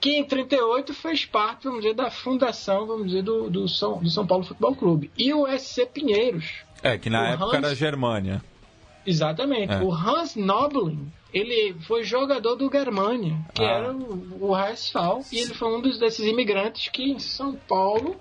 que em 38 fez parte, vamos dizer, da fundação, vamos dizer, do, do, São, do São Paulo Futebol Clube. E o SC Pinheiros, É, que na época Hans- era Germânia. Exatamente. É. O Hans Noblin, ele foi jogador do Germania, que Ah. era o, o Heisfal, e ele foi um dos, desses imigrantes que em São Paulo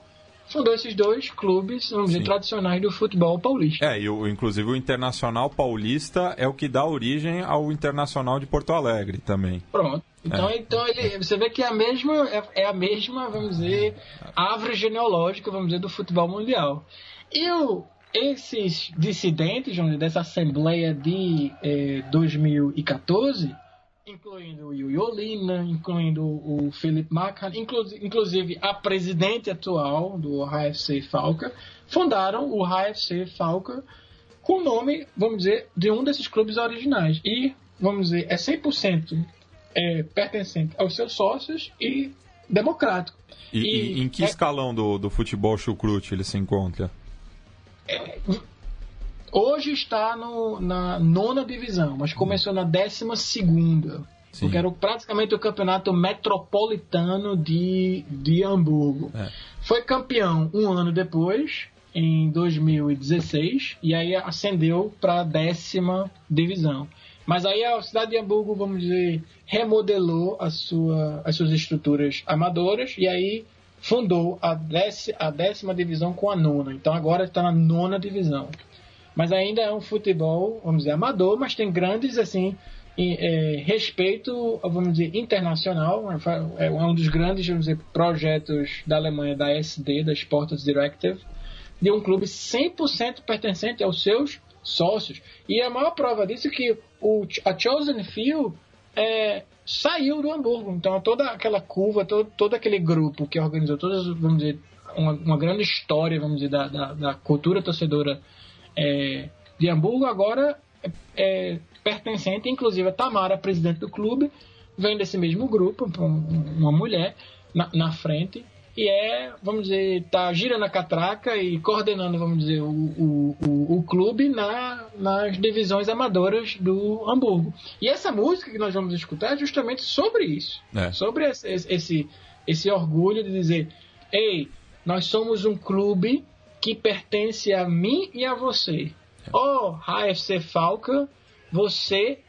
fundou esses dois clubes, vamos dizer, tradicionais do futebol paulista. É, e o, inclusive o Internacional Paulista é o que dá origem ao Internacional de Porto Alegre também. Pronto. Então, É. então ele, você vê que é a mesma, é, é a mesma, vamos dizer, árvore genealógica, vamos dizer, do futebol mundial. E o, esses dissidentes, vamos dizer, dessa Assembleia de eh, 2014, incluindo o Yolina, incluindo o Philip Macan, inclu inclusive a presidente atual do HFC Falca, fundaram o HFC Falca com o nome, vamos dizer, de um desses clubes originais. E, vamos dizer, é 100% é, pertencente aos seus sócios e democrático. E, e em que é- escalão do, do futebol chucrute ele se encontra? Hoje está no- na nona divisão, mas começou na décima segunda. Sim. Porque era praticamente o campeonato metropolitano de, de Hamburgo. É. Foi campeão um ano depois, em 2016, e aí ascendeu para a décima divisão. Mas aí a cidade de Hamburgo, vamos dizer, remodelou a sua, as suas estruturas amadoras e aí fundou a, a décima divisão com a nona. Então agora está na nona divisão. Mas ainda é um futebol, vamos dizer, amador, mas tem grandes assim é, respeito, vamos dizer, internacional. É um dos grandes, vamos dizer, projetos da Alemanha, da SD, da Sports Directive, de um clube 100% pertencente aos seus sócios. E a maior prova disso é que o, a Chosen Few é, saiu do Hamburgo. Então, toda aquela curva, todo, todo aquele grupo que organizou todas, vamos dizer, uma, uma grande história, vamos dizer, da, da, da cultura torcedora é, de Hamburgo, agora é, é pertencente, inclusive a Tamara, presidente do clube, vem desse mesmo grupo, uma mulher na, na frente, e é, vamos dizer, tá girando a catraca e coordenando, vamos dizer, o, o, o, o, clube na, nas divisões amadoras do Hamburgo. E essa música que nós vamos escutar é justamente sobre isso. É. Sobre esse, esse, esse orgulho de dizer, ei, nós somos um clube que pertence a mim e a você. É. Oh, HFC Falca, você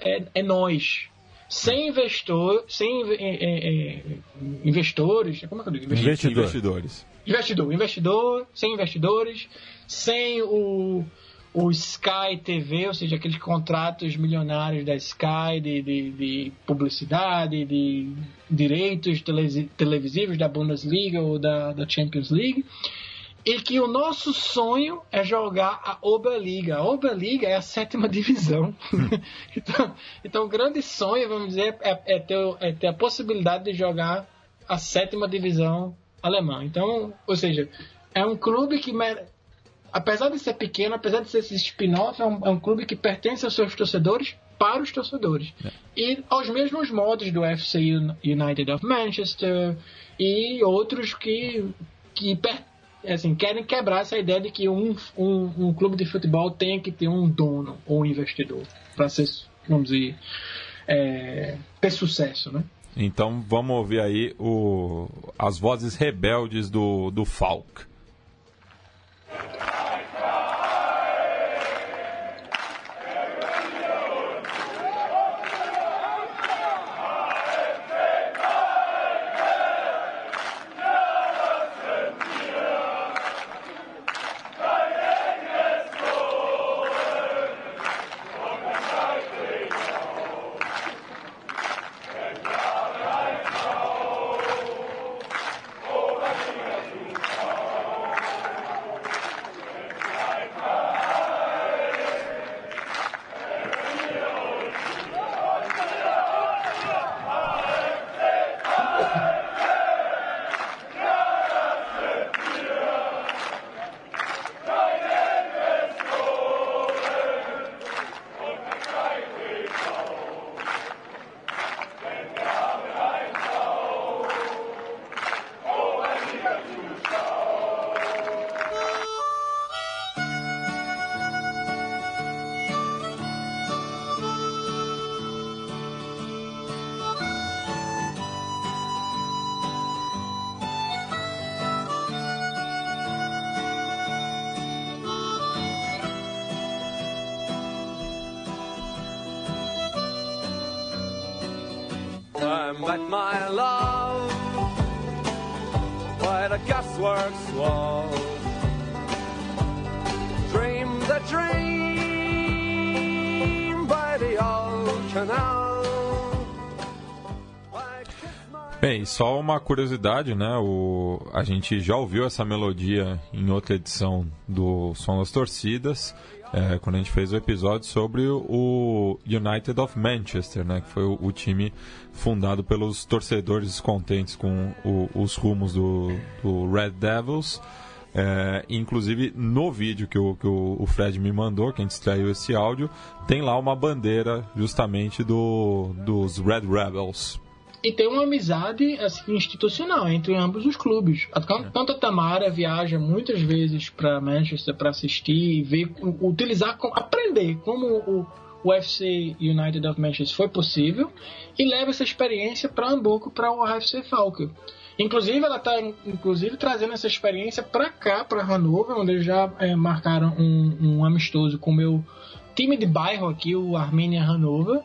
é, é nós. Sem investor, sem é, é, investidores, como é que eu digo? Investidor. Investidores. Investidor, investidor, sem investidores, sem o, o Sky TV, ou seja, aqueles contratos milionários da Sky de, de, de publicidade, de direitos televisivos da Bundesliga ou da, da Champions League e que o nosso sonho é jogar a Oberliga. A Oberliga é a sétima divisão. então, então, o grande sonho, vamos dizer, é, é, ter, é ter a possibilidade de jogar a sétima divisão alemã. Então, ou seja, é um clube que, apesar de ser pequeno, apesar de ser esse spin-off, é, um, é um clube que pertence aos seus torcedores para os torcedores. É. E aos mesmos modos do FC United of Manchester e outros que, que pertencem assim, querem quebrar essa ideia de que um, um, um clube de futebol tem que ter um dono ou um investidor para ser, vamos dizer, é, ter sucesso, né? Então vamos ouvir aí o, as vozes rebeldes do, do Falk. Só uma curiosidade, né? O, a gente já ouviu essa melodia em outra edição do Som das Torcidas é, quando a gente fez o episódio sobre o United of Manchester, né, que foi o, o time fundado pelos torcedores descontentes com o, os rumos do, do Red Devils. É, inclusive no vídeo que, o, que o, Fred me mandou, que a gente extraiu esse áudio, tem lá uma bandeira justamente do, dos Red Rebels e tem uma amizade assim, institucional entre ambos os clubes. Tanto a Tamara viaja muitas vezes para Manchester para assistir e ver, utilizar, aprender como o, o UFC United of Manchester foi possível e leva essa experiência para Hamburgo, para o UFC Falcon. Inclusive, ela está inclusive trazendo essa experiência para cá, para Hannover, onde eles já é, marcaram um, um amistoso com o meu time de bairro aqui, o Armenia Hannover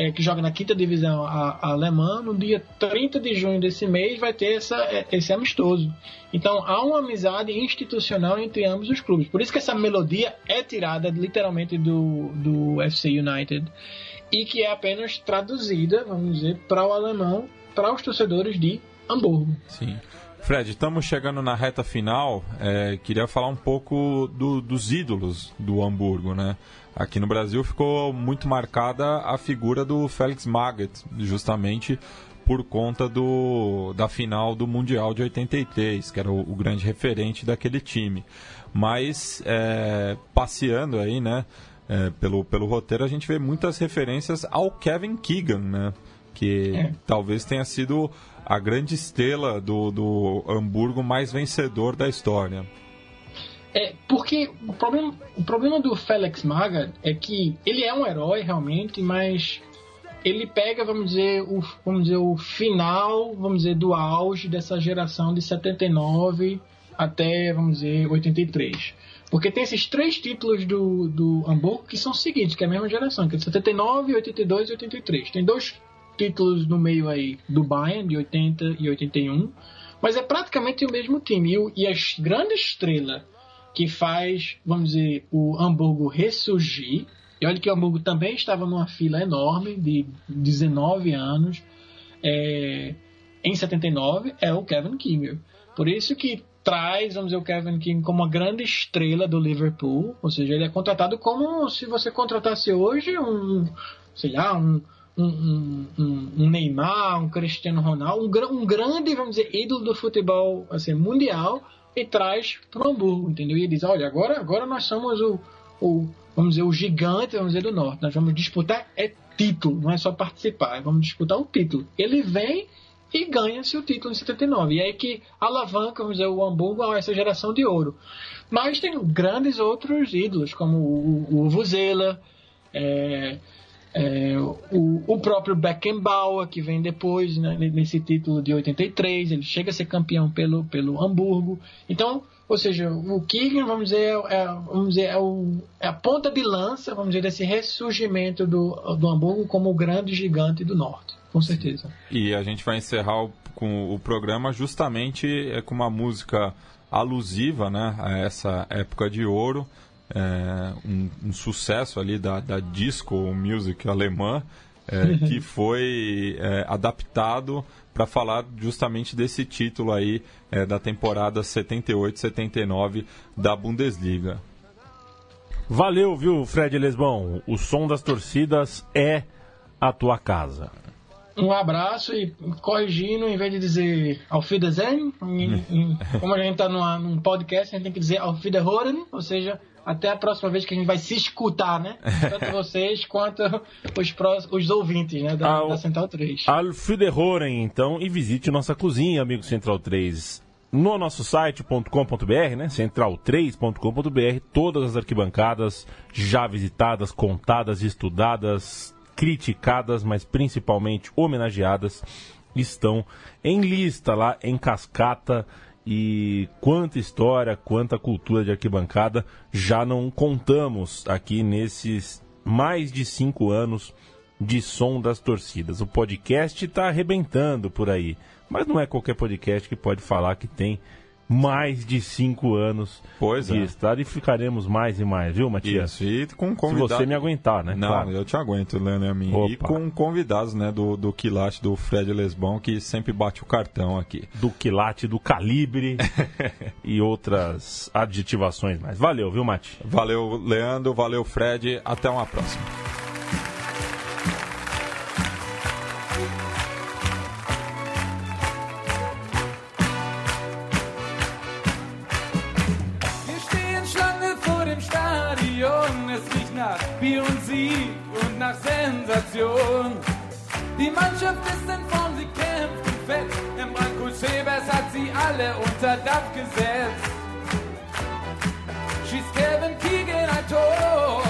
é, que joga na quinta divisão a, a, alemã, no dia 30 de junho desse mês vai ter essa, é, esse amistoso. Então há uma amizade institucional entre ambos os clubes. Por isso que essa melodia é tirada literalmente do, do FC United. e que é apenas traduzida, vamos dizer, para o alemão, para os torcedores de Hamburgo. Sim. Fred, estamos chegando na reta final. É, queria falar um pouco do- dos ídolos do Hamburgo, né? Aqui no Brasil ficou muito marcada a figura do Felix Magath, justamente por conta do, da final do Mundial de 83, que era o, o grande referente daquele time. Mas, é, passeando aí, né, é, pelo, pelo roteiro, a gente vê muitas referências ao Kevin Keegan, né? Que É. talvez tenha sido a grande estrela do, do Hamburgo mais vencedor da história. É, porque o problema, o problema do Felix Magath é que ele é um herói realmente, mas ele pega, vamos dizer, o, vamos dizer, o final, vamos dizer, do auge dessa geração de 79 até, vamos dizer, 83. Porque tem esses três títulos do, do Hamburgo que são seguintes, que é a mesma geração, que é de 79, 82 e 83. Tem dois títulos no meio aí do Bayern, de 80 e 81, mas é praticamente o mesmo time. E, e a grande estrela que faz, vamos dizer, o Hamburgo ressurgir. E olha que o Hamburgo também estava numa fila enorme de 19 anos é, em 79, é o Kevin Keegan. Por isso que traz, vamos dizer, o Kevin Keegan como uma grande estrela do Liverpool. Ou seja, ele é contratado como se você contratasse hoje um, sei lá, um, um, um, um- um Neymar, um Cristiano Ronaldo, um, um grande, vamos dizer, ídolo do futebol assim, mundial e traz para o Hamburgo, entendeu? E ele diz, olha, agora, agora nós somos o, o, vamos dizer, o gigante, vamos dizer, do Norte. Nós vamos disputar é título, não é só participar, vamos disputar o título. Ele vem e ganha-se o título em 79. E é aí que alavanca, vamos dizer, o Hamburgo a essa geração de ouro. Mas tem grandes outros ídolos, como o, o Vuvuzela, é, é, o, o próprio Beckenbauer, que vem depois, né, nesse título de 83, ele chega a ser campeão pelo, pelo Hamburgo. Então, ou seja, o Keegan, vamos dizer, é, vamos dizer, é, o- é a ponta de lança, vamos dizer, desse ressurgimento do, do Hamburgo como o grande gigante do norte, com certeza. E a gente vai encerrar o- com o programa justamente é, com uma música alusiva né, a essa época de ouro, é, um, um sucesso ali da, da disco music alemã, é, que foi é, adaptado para falar justamente desse título aí é, da temporada 78-79 da Bundesliga. Valeu, viu, Fred Lesbão? O som das torcidas é a tua casa. Um abraço e corrigindo, em vez de dizer Auf Wiedersehen, em- em- como a gente está num podcast, a gente tem que dizer Auf Wiederhören, ou seja, até a próxima vez que a gente vai se escutar, né? Tanto vocês quanto os, prós- os ouvintes né? da, Ah, o- da Central 3. Alfiderroren, então, e visite nossa cozinha, amigo Central 3. No nosso site.com.br, né? Central3.com.br, todas as arquibancadas já visitadas, contadas, estudadas, criticadas, mas principalmente homenageadas, estão em lista lá em cascata. E quanta história, quanta cultura de arquibancada já não contamos aqui nesses mais de cinco anos de som das torcidas. O podcast está arrebentando por aí, mas não é qualquer podcast que pode falar que tem mais de cinco anos Pois de é. estrada e ficaremos mais e mais, viu, Matias? Isso, e com Se convidados. você me aguentar, né? Não, Claro. eu te aguento, Leandro e a mim. E com convidados, né, do, do Quilate, do Fred Lesbão, que sempre bate o cartão aqui. Do quilate, do calibre e outras adjetivações mais. Valeu, viu, Mati? Valeu, Leandro, valeu, Fred. Até uma próxima. Nach Bier und Sieg und nach Sensation. Die Mannschaft ist in Form, sie kämpft und fett. Im Branko Sebers hat sie alle unter Dach gesetzt. Schießt Kevin Keegan ein Tor.